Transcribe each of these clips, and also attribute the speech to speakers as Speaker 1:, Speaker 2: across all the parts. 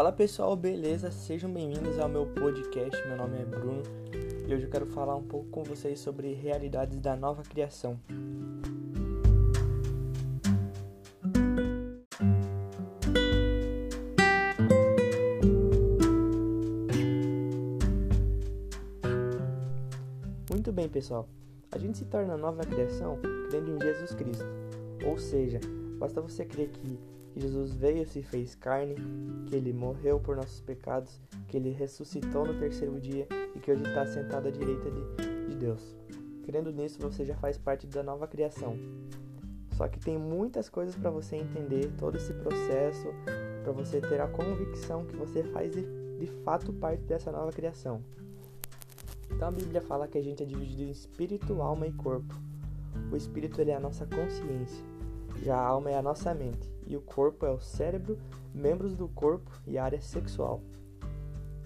Speaker 1: Fala pessoal, beleza? Sejam bem-vindos ao meu podcast. Meu nome é Bruno e hoje eu quero falar um pouco com vocês sobre realidades da nova criação. Muito bem, pessoal. A gente se torna nova criação crendo em Jesus Cristo. Ou seja, basta você crer que que Jesus veio e se fez carne, que ele morreu por nossos pecados, que ele ressuscitou no terceiro dia e que hoje está sentado à direita de, de Deus. Crendo nisso, você já faz parte da nova criação. Só que tem muitas coisas para você entender todo esse processo, para você ter a convicção que você faz de, de fato parte dessa nova criação. Então a Bíblia fala que a gente é dividido em espírito, alma e corpo. O espírito ele é a nossa consciência, já a alma é a nossa mente e o corpo é o cérebro, membros do corpo e área sexual.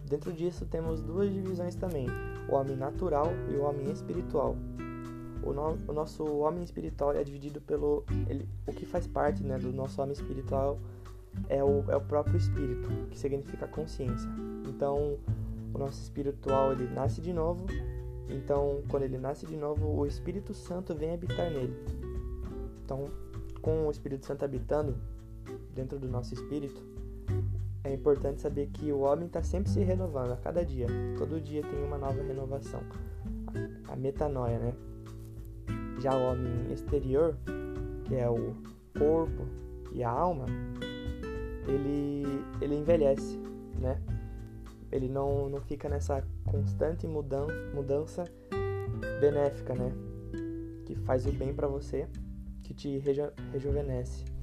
Speaker 1: Dentro disso temos duas divisões também, o homem natural e o homem espiritual. O, no, o nosso homem espiritual é dividido pelo ele, o que faz parte né, do nosso homem espiritual é o, é o próprio espírito, que significa consciência. Então, o nosso espiritual ele nasce de novo. Então, quando ele nasce de novo, o Espírito Santo vem habitar nele. Então, com o Espírito Santo habitando, dentro do nosso espírito, é importante saber que o homem está sempre se renovando a cada dia. Todo dia tem uma nova renovação. A metanoia, né? Já o homem exterior, que é o corpo e a alma, ele, ele envelhece, né? Ele não, não fica nessa constante mudança, benéfica, né? Que faz o bem para você, que te reju rejuvenesce.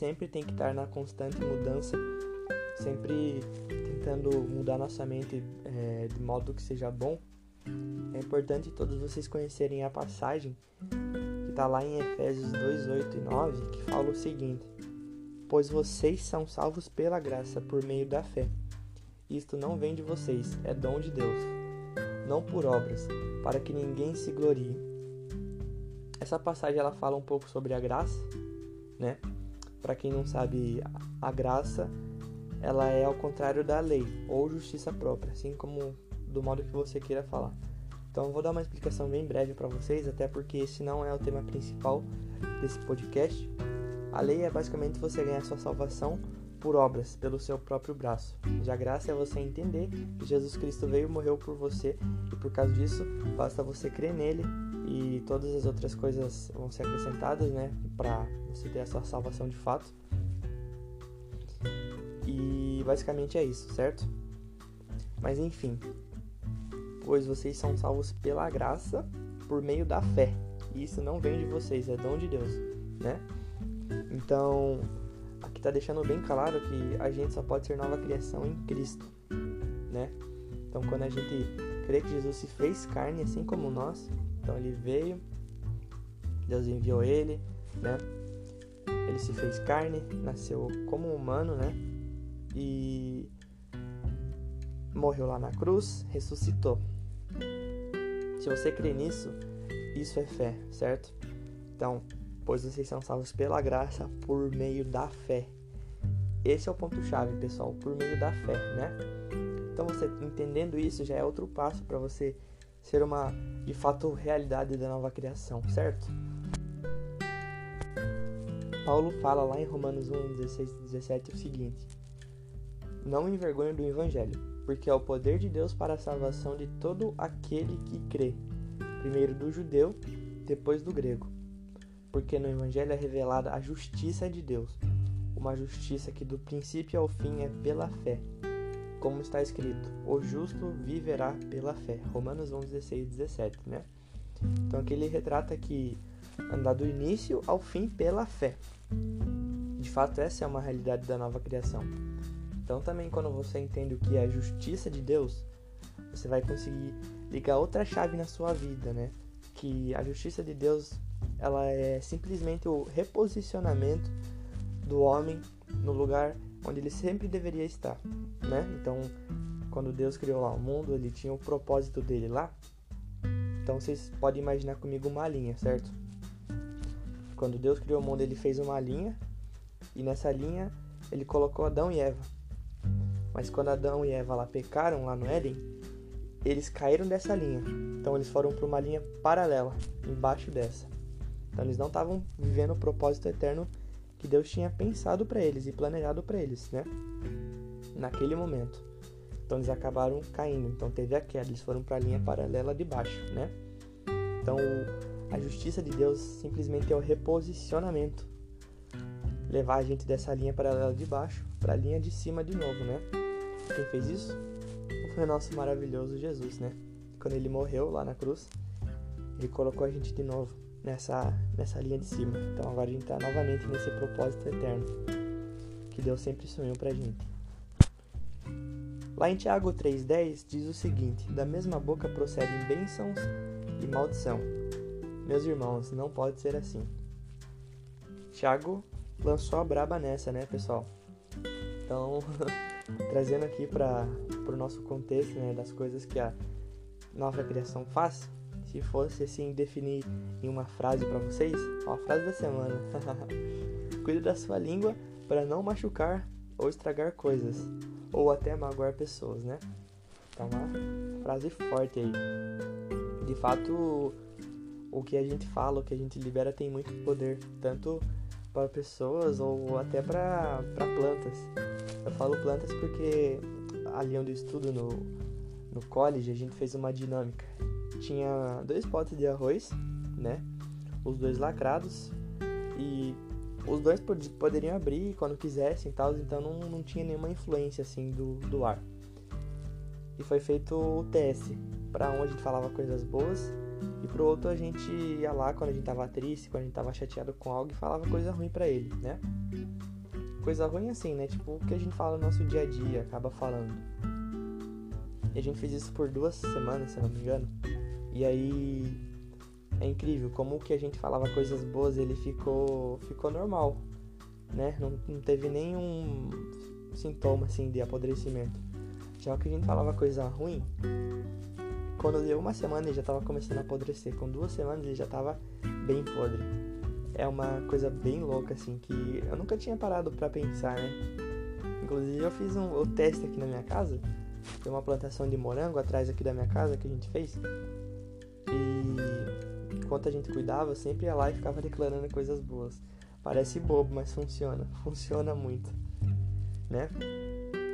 Speaker 1: Sempre tem que estar na constante mudança, sempre tentando mudar nossa mente é, de modo que seja bom, é importante todos vocês conhecerem a passagem que está lá em Efésios 2, 8 e 9, que fala o seguinte: Pois vocês são salvos pela graça por meio da fé. Isto não vem de vocês, é dom de Deus, não por obras, para que ninguém se glorie. Essa passagem ela fala um pouco sobre a graça, né? Para quem não sabe, a graça ela é ao contrário da lei ou justiça própria, assim como do modo que você queira falar. Então vou dar uma explicação bem breve para vocês, até porque esse não é o tema principal desse podcast. A lei é basicamente você ganhar sua salvação por obras, pelo seu próprio braço. Já graça é você entender que Jesus Cristo veio e morreu por você, e por causa disso, basta você crer nele e todas as outras coisas vão ser acrescentadas, né, para você ter a sua salvação de fato. E basicamente é isso, certo? Mas enfim, pois vocês são salvos pela graça por meio da fé. E isso não vem de vocês, é dom de Deus, né? Então, aqui está deixando bem claro que a gente só pode ser nova criação em Cristo, né? Então, quando a gente crê que Jesus se fez carne assim como nós, então ele veio, Deus enviou ele, né? Ele se fez carne, nasceu como humano, né? E morreu lá na cruz, ressuscitou. Se você crê nisso, isso é fé, certo? Então, pois vocês são salvos pela graça por meio da fé. Esse é o ponto chave, pessoal, por meio da fé, né? Então você entendendo isso já é outro passo para você ser uma de fato realidade da nova criação, certo? Paulo fala lá em Romanos 1, 16 e 17 o seguinte: Não me envergonho do evangelho, porque é o poder de Deus para a salvação de todo aquele que crê, primeiro do judeu, depois do grego porque no Evangelho é revelada a justiça de Deus, uma justiça que do princípio ao fim é pela fé, como está escrito: o justo viverá pela fé. Romanos 11, 16 e 17, né? Então aqui ele retrata que andar do início ao fim pela fé. De fato, essa é uma realidade da nova criação. Então também quando você entende o que é a justiça de Deus, você vai conseguir ligar outra chave na sua vida, né? Que a justiça de Deus ela é simplesmente o reposicionamento do homem no lugar onde ele sempre deveria estar, né? Então, quando Deus criou lá o mundo, ele tinha o propósito dele lá. Então vocês podem imaginar comigo uma linha, certo? Quando Deus criou o mundo, ele fez uma linha e nessa linha ele colocou Adão e Eva. Mas quando Adão e Eva lá pecaram lá no Éden, eles caíram dessa linha. Então eles foram para uma linha paralela, embaixo dessa. Então eles não estavam vivendo o propósito eterno que Deus tinha pensado para eles e planejado para eles, né? Naquele momento. Então eles acabaram caindo. Então teve a queda, eles foram para a linha paralela de baixo, né? Então a justiça de Deus simplesmente é o reposicionamento. Levar a gente dessa linha paralela de baixo para a linha de cima de novo, né? Quem fez isso? Foi o nosso maravilhoso Jesus, né? Quando ele morreu lá na cruz, ele colocou a gente de novo nessa, nessa linha de cima. Então agora a gente está novamente nesse propósito eterno que Deus sempre sonhou pra gente. Lá em Tiago 3,10 diz o seguinte: Da mesma boca procedem bênçãos e maldição. Meus irmãos, não pode ser assim. Tiago lançou a braba nessa, né, pessoal? Então, trazendo aqui para o nosso contexto, né, das coisas que a nova criação faz, se fosse assim definir em uma frase para vocês, ó, a frase da semana. Cuide da sua língua para não machucar ou estragar coisas, ou até magoar pessoas, né? Então, uma frase forte aí. De fato, o que a gente fala, o que a gente libera tem muito poder, tanto para pessoas ou até para plantas. Eu falo plantas porque ali onde eu estudo no, no college a gente fez uma dinâmica tinha dois potes de arroz, né? Os dois lacrados e os dois pod poderiam abrir quando quisessem, tal, então não, não tinha nenhuma influência assim do, do ar. E foi feito o teste, para um a gente falava coisas boas e pro outro a gente ia lá quando a gente tava triste, quando a gente tava chateado com algo e falava coisa ruim para ele, né? Coisa ruim assim, né? Tipo o que a gente fala no nosso dia a dia, acaba falando. E a gente fez isso por duas semanas, se não me engano. E aí é incrível como o que a gente falava coisas boas ele ficou ficou normal, né? Não, não teve nenhum sintoma assim de apodrecimento. Já o que a gente falava coisa ruim, quando deu uma semana ele já estava começando a apodrecer, com duas semanas ele já estava bem podre. É uma coisa bem louca assim que eu nunca tinha parado para pensar, né? Inclusive eu fiz um, o teste aqui na minha casa. Tem uma plantação de morango atrás aqui da minha casa que a gente fez. Enquanto a gente cuidava, eu sempre ia lá e ficava declarando coisas boas. Parece bobo, mas funciona. Funciona muito. Né?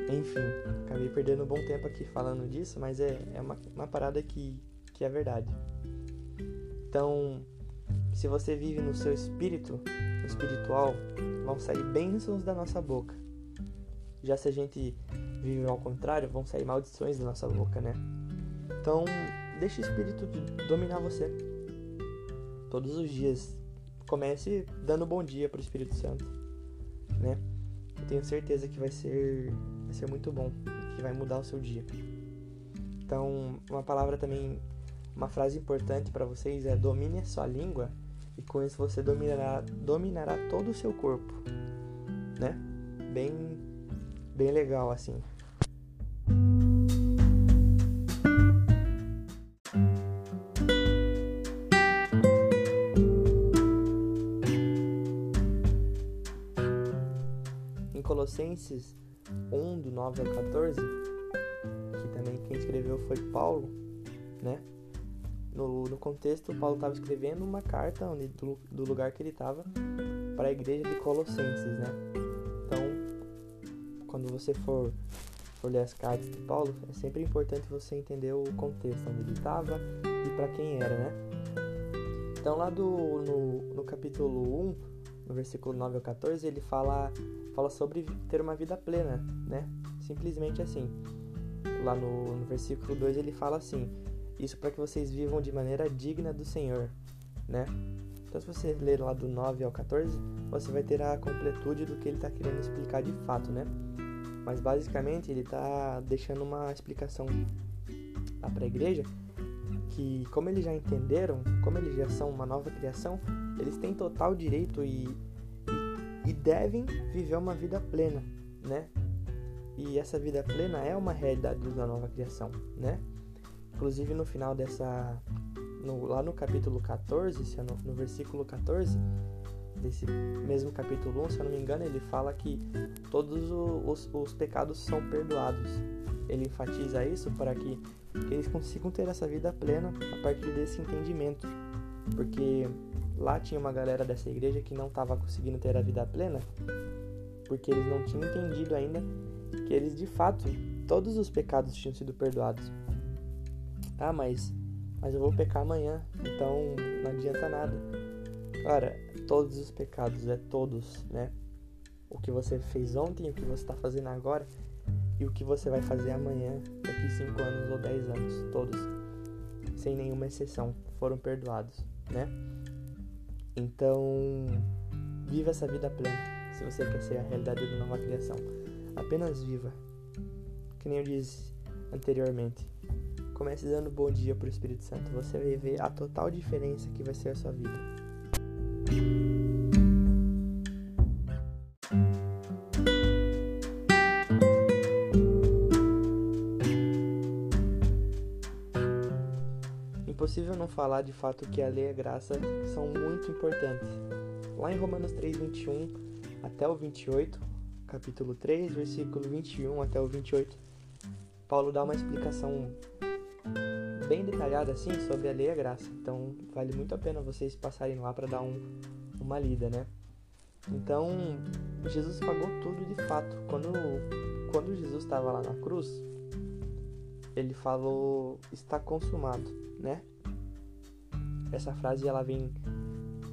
Speaker 1: Enfim, acabei perdendo um bom tempo aqui falando disso, mas é, é uma, uma parada que, que é verdade. Então, se você vive no seu espírito, no espiritual, vão sair bênçãos da nossa boca. Já se a gente vive ao contrário, vão sair maldições da nossa boca, né? Então, Deixe o Espírito dominar você. Todos os dias. Comece dando bom dia para o Espírito Santo, né? Eu tenho certeza que vai ser, vai ser muito bom, que vai mudar o seu dia. Então, uma palavra também, uma frase importante para vocês é domine a sua língua e com isso você dominará, dominará todo o seu corpo, né? Bem, bem legal assim. Colossenses 1, do 9 ao 14, que também quem escreveu foi Paulo, né? No, no contexto, Paulo estava escrevendo uma carta onde, do, do lugar que ele estava para a igreja de Colossenses, né? Então, quando você for, for ler as cartas de Paulo, é sempre importante você entender o contexto onde ele estava e para quem era, né? Então, lá do, no, no capítulo 1, no versículo 9 ao 14, ele fala fala sobre ter uma vida plena, né? Simplesmente assim. Lá no, no versículo 2 ele fala assim: Isso para que vocês vivam de maneira digna do Senhor, né? Então, se você ler lá do 9 ao 14, você vai ter a completude do que ele está querendo explicar de fato, né? Mas basicamente ele está deixando uma explicação para a igreja que, como eles já entenderam, como eles já são uma nova criação, eles têm total direito e e devem viver uma vida plena, né? e essa vida plena é uma realidade da nova criação, né? Inclusive no final dessa. No, lá no capítulo 14, se no, no versículo 14 desse mesmo capítulo 1, se eu não me engano, ele fala que todos os, os pecados são perdoados. Ele enfatiza isso para que, que eles consigam ter essa vida plena a partir desse entendimento. Porque lá tinha uma galera dessa igreja que não estava conseguindo ter a vida plena porque eles não tinham entendido ainda que eles de fato todos os pecados tinham sido perdoados. Ah, mas mas eu vou pecar amanhã, então não adianta nada. Cara, todos os pecados é todos, né? O que você fez ontem, o que você está fazendo agora e o que você vai fazer amanhã, daqui 5 anos ou 10 anos, todos, sem nenhuma exceção, foram perdoados, né? Então, viva essa vida plena se você quer ser a realidade da nova criação. Apenas viva. Que nem eu disse anteriormente. Comece dando bom dia para o Espírito Santo. Você vai ver a total diferença que vai ser a sua vida. Não falar de fato que a lei e a graça são muito importantes. Lá em Romanos 3:21 até o 28, capítulo 3, versículo 21 até o 28, Paulo dá uma explicação bem detalhada assim sobre a lei e a graça. Então, vale muito a pena vocês passarem lá para dar um, uma lida, né? Então, Jesus pagou tudo de fato. Quando, quando Jesus estava lá na cruz, ele falou: está consumado, né? Essa frase ela vem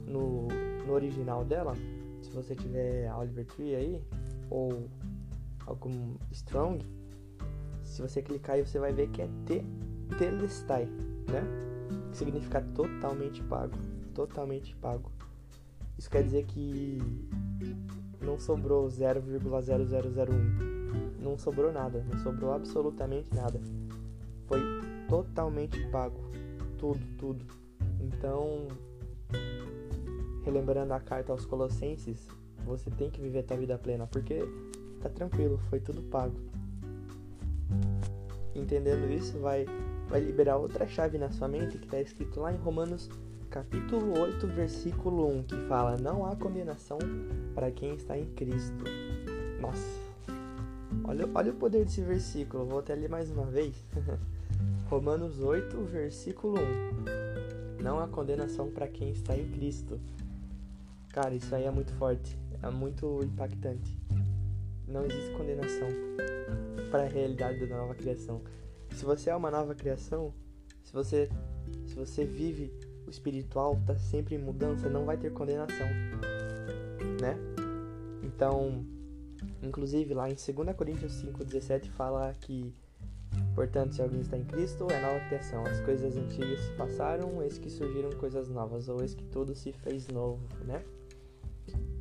Speaker 1: no, no original dela se você tiver Oliver Tree aí, ou algum Strong, se você clicar aí você vai ver que é te, Telestai, né? Que significa totalmente pago. Totalmente pago. Isso quer dizer que não sobrou 0,0001. Não sobrou nada, não sobrou absolutamente nada. Foi totalmente pago. Tudo, tudo. Então, relembrando a carta aos Colossenses, você tem que viver a tua vida plena, porque tá tranquilo, foi tudo pago. Entendendo isso, vai, vai liberar outra chave na sua mente que está escrito lá em Romanos capítulo 8, versículo 1, que fala: Não há condenação para quem está em Cristo. Nossa, olha, olha o poder desse versículo, vou até ler mais uma vez. Romanos 8, versículo 1. Não há condenação para quem está em Cristo. Cara, isso aí é muito forte, é muito impactante. Não existe condenação para a realidade da nova criação. Se você é uma nova criação, se você se você vive o espiritual, tá sempre em mudança, não vai ter condenação, né? Então, inclusive lá em 2 Coríntios 5:17 fala que Portanto, se alguém está em Cristo, é nova criação. As coisas antigas se passaram, eis que surgiram coisas novas, ou eis que tudo se fez novo, né?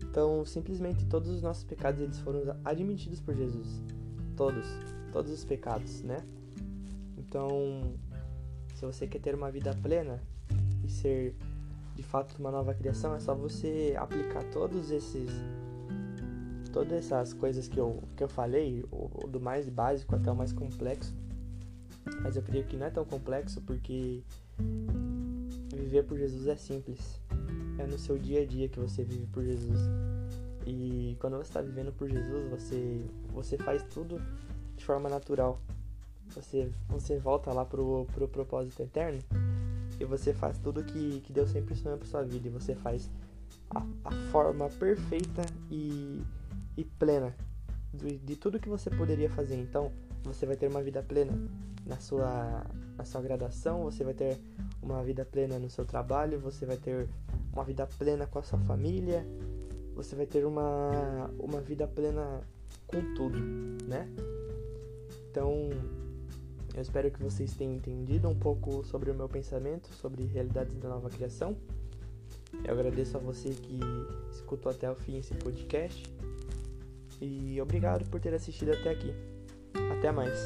Speaker 1: Então, simplesmente todos os nossos pecados eles foram admitidos por Jesus. Todos, todos os pecados, né? Então, se você quer ter uma vida plena e ser de fato uma nova criação, é só você aplicar todos esses todas essas coisas que eu, que eu falei, do mais básico até o mais complexo. Mas eu creio que não é tão complexo porque viver por Jesus é simples é no seu dia a dia que você vive por Jesus. E quando você está vivendo por Jesus, você, você faz tudo de forma natural. Você, você volta lá pro, pro propósito eterno e você faz tudo que, que Deus sempre sonhou para sua vida. E você faz a, a forma perfeita e, e plena de, de tudo que você poderia fazer. Então, você vai ter uma vida plena na sua, na sua graduação, você vai ter uma vida plena no seu trabalho, você vai ter uma vida plena com a sua família, você vai ter uma, uma vida plena com tudo, né? Então, eu espero que vocês tenham entendido um pouco sobre o meu pensamento, sobre realidades da nova criação. Eu agradeço a você que escutou até o fim esse podcast. E obrigado por ter assistido até aqui. Até mais.